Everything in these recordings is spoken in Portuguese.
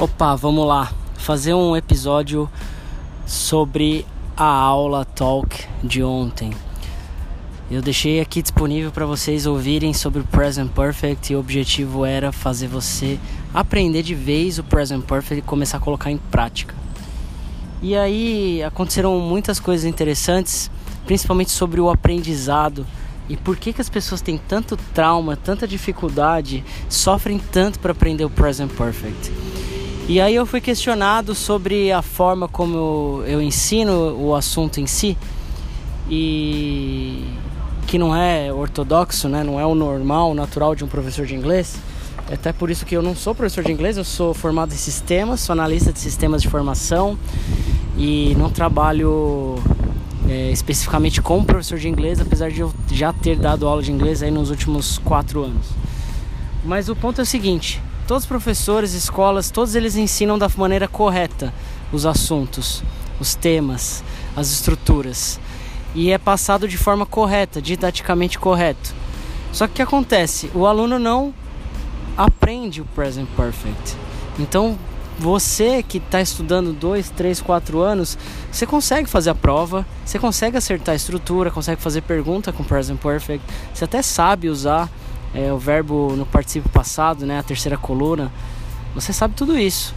Opa, vamos lá. Fazer um episódio sobre a aula talk de ontem. Eu deixei aqui disponível para vocês ouvirem sobre o Present Perfect e o objetivo era fazer você aprender de vez o Present Perfect e começar a colocar em prática. E aí aconteceram muitas coisas interessantes, principalmente sobre o aprendizado e por que, que as pessoas têm tanto trauma, tanta dificuldade, sofrem tanto para aprender o Present Perfect. E aí eu fui questionado sobre a forma como eu, ensino o assunto em si e que não é ortodoxo, né? Não é o normal, o natural de um professor de inglês. É até por isso que eu não sou professor de inglês, eu sou formado em sistemas, sou analista de sistemas de formação e não trabalho é, especificamente como professor de inglês, apesar de eu já ter dado aula de inglês aí nos últimos quatro anos. Mas o ponto é o seguinte: Todos os professores, escolas, todos eles ensinam da maneira correta os assuntos, os temas, as estruturas. E é passado de forma correta, didaticamente correto. Só que o que acontece? O aluno não aprende o present perfect. Então, você que está estudando dois, três, quatro anos, você consegue fazer a prova, você consegue acertar a estrutura, consegue fazer pergunta com present perfect, você até sabe usar é, o verbo no participo passado, né, a terceira coluna, você sabe tudo isso.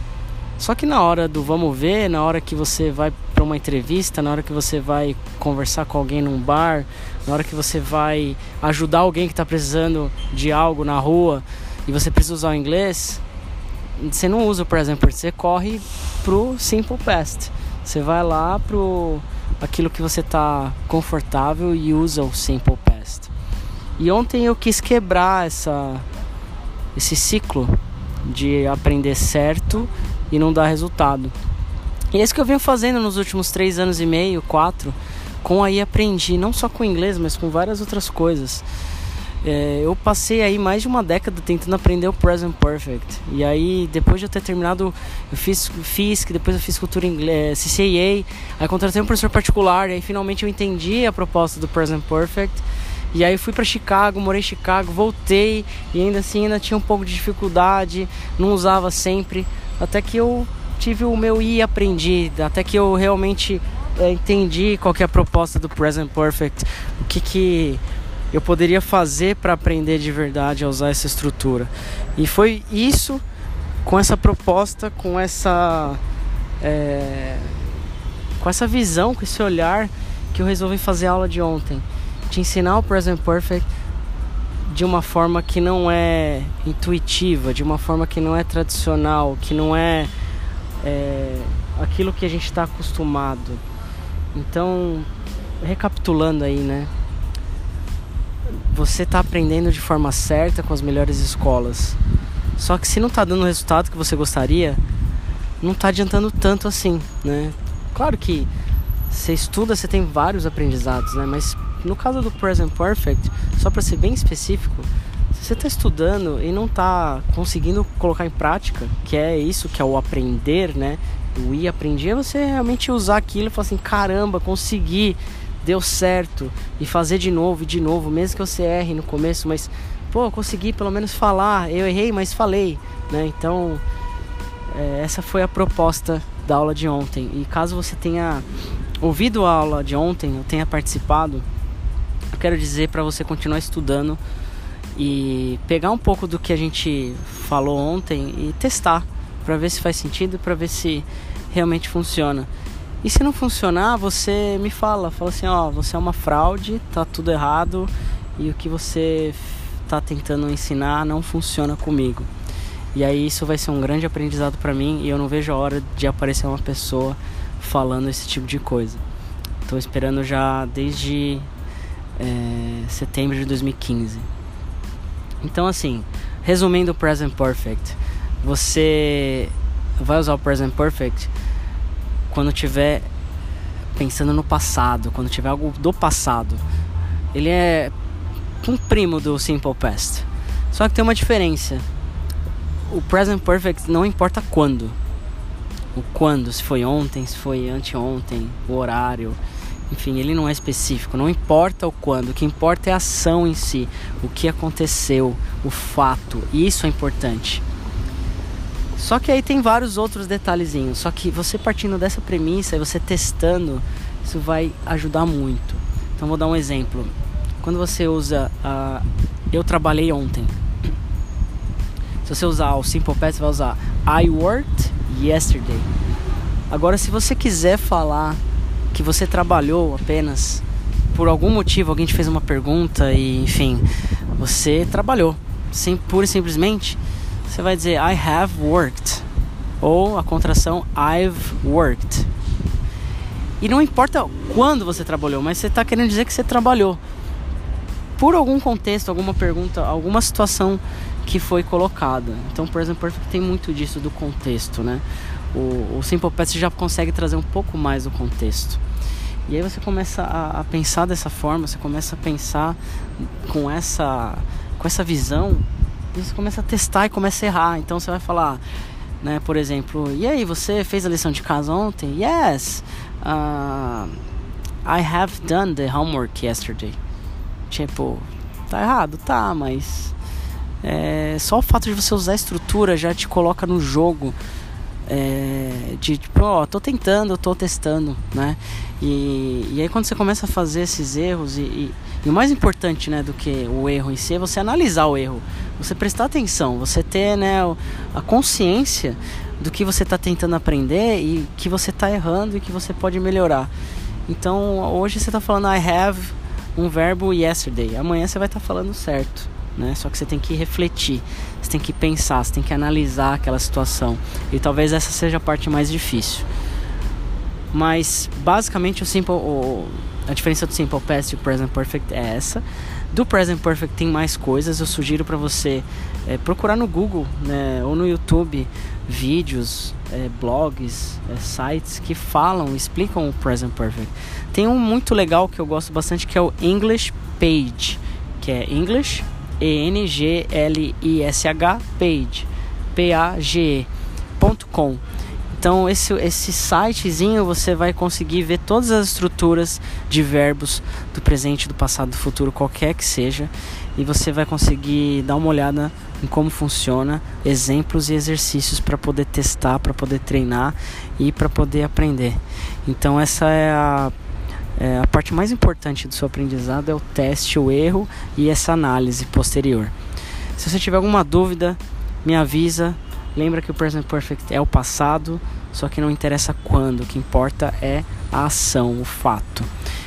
Só que na hora do vamos ver, na hora que você vai para uma entrevista, na hora que você vai conversar com alguém num bar, na hora que você vai ajudar alguém que está precisando de algo na rua e você precisa usar o inglês, você não usa o present perfect, você corre pro simple past. Você vai lá pro aquilo que você está confortável e usa o simple. E ontem eu quis quebrar essa, esse ciclo de aprender certo e não dar resultado. E é isso que eu venho fazendo nos últimos três anos e meio, quatro, com aí aprendi, não só com inglês, mas com várias outras coisas. É, eu passei aí mais de uma década tentando aprender o Present Perfect. E aí, depois de eu ter terminado, eu fiz FISC, depois eu fiz cultura inglesa, CCAA, aí contratei um professor particular, e aí finalmente eu entendi a proposta do Present Perfect. E aí fui para Chicago, morei em Chicago, voltei e ainda assim ainda tinha um pouco de dificuldade, não usava sempre, até que eu tive o meu i aprendi, até que eu realmente é, entendi qual é a proposta do Present Perfect, o que que eu poderia fazer para aprender de verdade a usar essa estrutura. E foi isso com essa proposta, com essa é, com essa visão, com esse olhar que eu resolvi fazer a aula de ontem te ensinar o present perfect de uma forma que não é intuitiva, de uma forma que não é tradicional, que não é, é aquilo que a gente está acostumado. Então, recapitulando aí, né? Você está aprendendo de forma certa com as melhores escolas. Só que se não está dando o resultado que você gostaria, não está adiantando tanto assim, né? Claro que você estuda, você tem vários aprendizados, né? Mas no caso do Present Perfect, só para ser bem específico, se você está estudando e não está conseguindo colocar em prática, que é isso que é o aprender, né? O ir aprender é você realmente usar aquilo e falar assim: caramba, consegui, deu certo, e fazer de novo e de novo, mesmo que você erre no começo, mas pô, consegui pelo menos falar, eu errei, mas falei, né? Então, é, essa foi a proposta da aula de ontem. E caso você tenha ouvido a aula de ontem, eu tenha participado, quero dizer para você continuar estudando e pegar um pouco do que a gente falou ontem e testar para ver se faz sentido, para ver se realmente funciona. E se não funcionar, você me fala, fala assim, ó, você é uma fraude, tá tudo errado e o que você tá tentando ensinar não funciona comigo. E aí isso vai ser um grande aprendizado para mim e eu não vejo a hora de aparecer uma pessoa falando esse tipo de coisa. Estou esperando já desde é, setembro de 2015. Então, assim, resumindo o Present Perfect, você vai usar o Present Perfect quando tiver pensando no passado, quando tiver algo do passado. Ele é um primo do Simple Past. Só que tem uma diferença. O Present Perfect não importa quando. O quando, se foi ontem, se foi anteontem, o horário, enfim, ele não é específico, não importa o quando, o que importa é a ação em si, o que aconteceu, o fato, isso é importante. Só que aí tem vários outros detalhezinhos. Só que você partindo dessa premissa e você testando, isso vai ajudar muito. Então vou dar um exemplo. Quando você usa uh, eu trabalhei ontem. Se você usar o Simple Past, você vai usar I worked yesterday. Agora se você quiser falar que você trabalhou apenas por algum motivo, alguém te fez uma pergunta e enfim, você trabalhou. Sim, pura e simplesmente você vai dizer I have worked ou a contração I've worked. E não importa quando você trabalhou, mas você está querendo dizer que você trabalhou por algum contexto, alguma pergunta, alguma situação que foi colocada. Então, por exemplo, tem muito disso do contexto, né? O, o Simple já consegue trazer um pouco mais do contexto. E aí você começa a, a, pensar dessa forma, você começa a pensar com essa, com essa visão você começa a testar e começa a errar. Então você vai falar, né, por exemplo, e aí, você fez a lição de casa ontem? Yes, uh, I have done the homework yesterday. Tipo, tá errado, tá, mas é, só o fato de você usar a estrutura já te coloca no jogo é, de tipo, ó, tô tentando, tô testando, né? E, e aí quando você começa a fazer esses erros e, e, e, o mais importante, né, do que o erro em si é você analisar o erro, você prestar atenção, você ter, né, a consciência do que você está tentando aprender e que você está errando e que você pode melhorar. Então hoje você está falando I have um verbo yesterday, amanhã você vai estar tá falando certo né? Só que você tem que refletir, tem que pensar, você tem que analisar aquela situação. E talvez essa seja a parte mais difícil. Mas basicamente o simple, o, a diferença do simple past e o present perfect é essa. Do present perfect tem mais coisas. Eu sugiro para você é, procurar no Google, né, ou no YouTube vídeos, é, blogs, é, sites que falam, explicam o present perfect. Tem um muito legal que eu gosto bastante que é o English Page, que é English e-N-G-L-I-S-H page P-A-G-E.com então esse, esse sitezinho você vai conseguir ver todas as estruturas de verbos do presente, do passado, do futuro, qualquer que seja, e você vai conseguir dar uma olhada em como funciona, exemplos e exercícios para poder testar, para poder treinar e para poder aprender. Então essa é a é, a parte mais importante do seu aprendizado é o teste, o erro e essa análise posterior. Se você tiver alguma dúvida, me avisa. Lembra que o present perfect é o passado, só que não interessa quando, o que importa é a ação, o fato.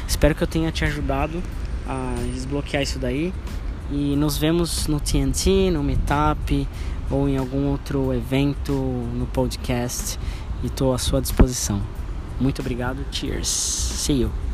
Espero que eu tenha te ajudado a desbloquear isso daí e nos vemos no TNT, no Meetup ou em algum outro evento no podcast e estou à sua disposição. Muito obrigado, cheers, see you.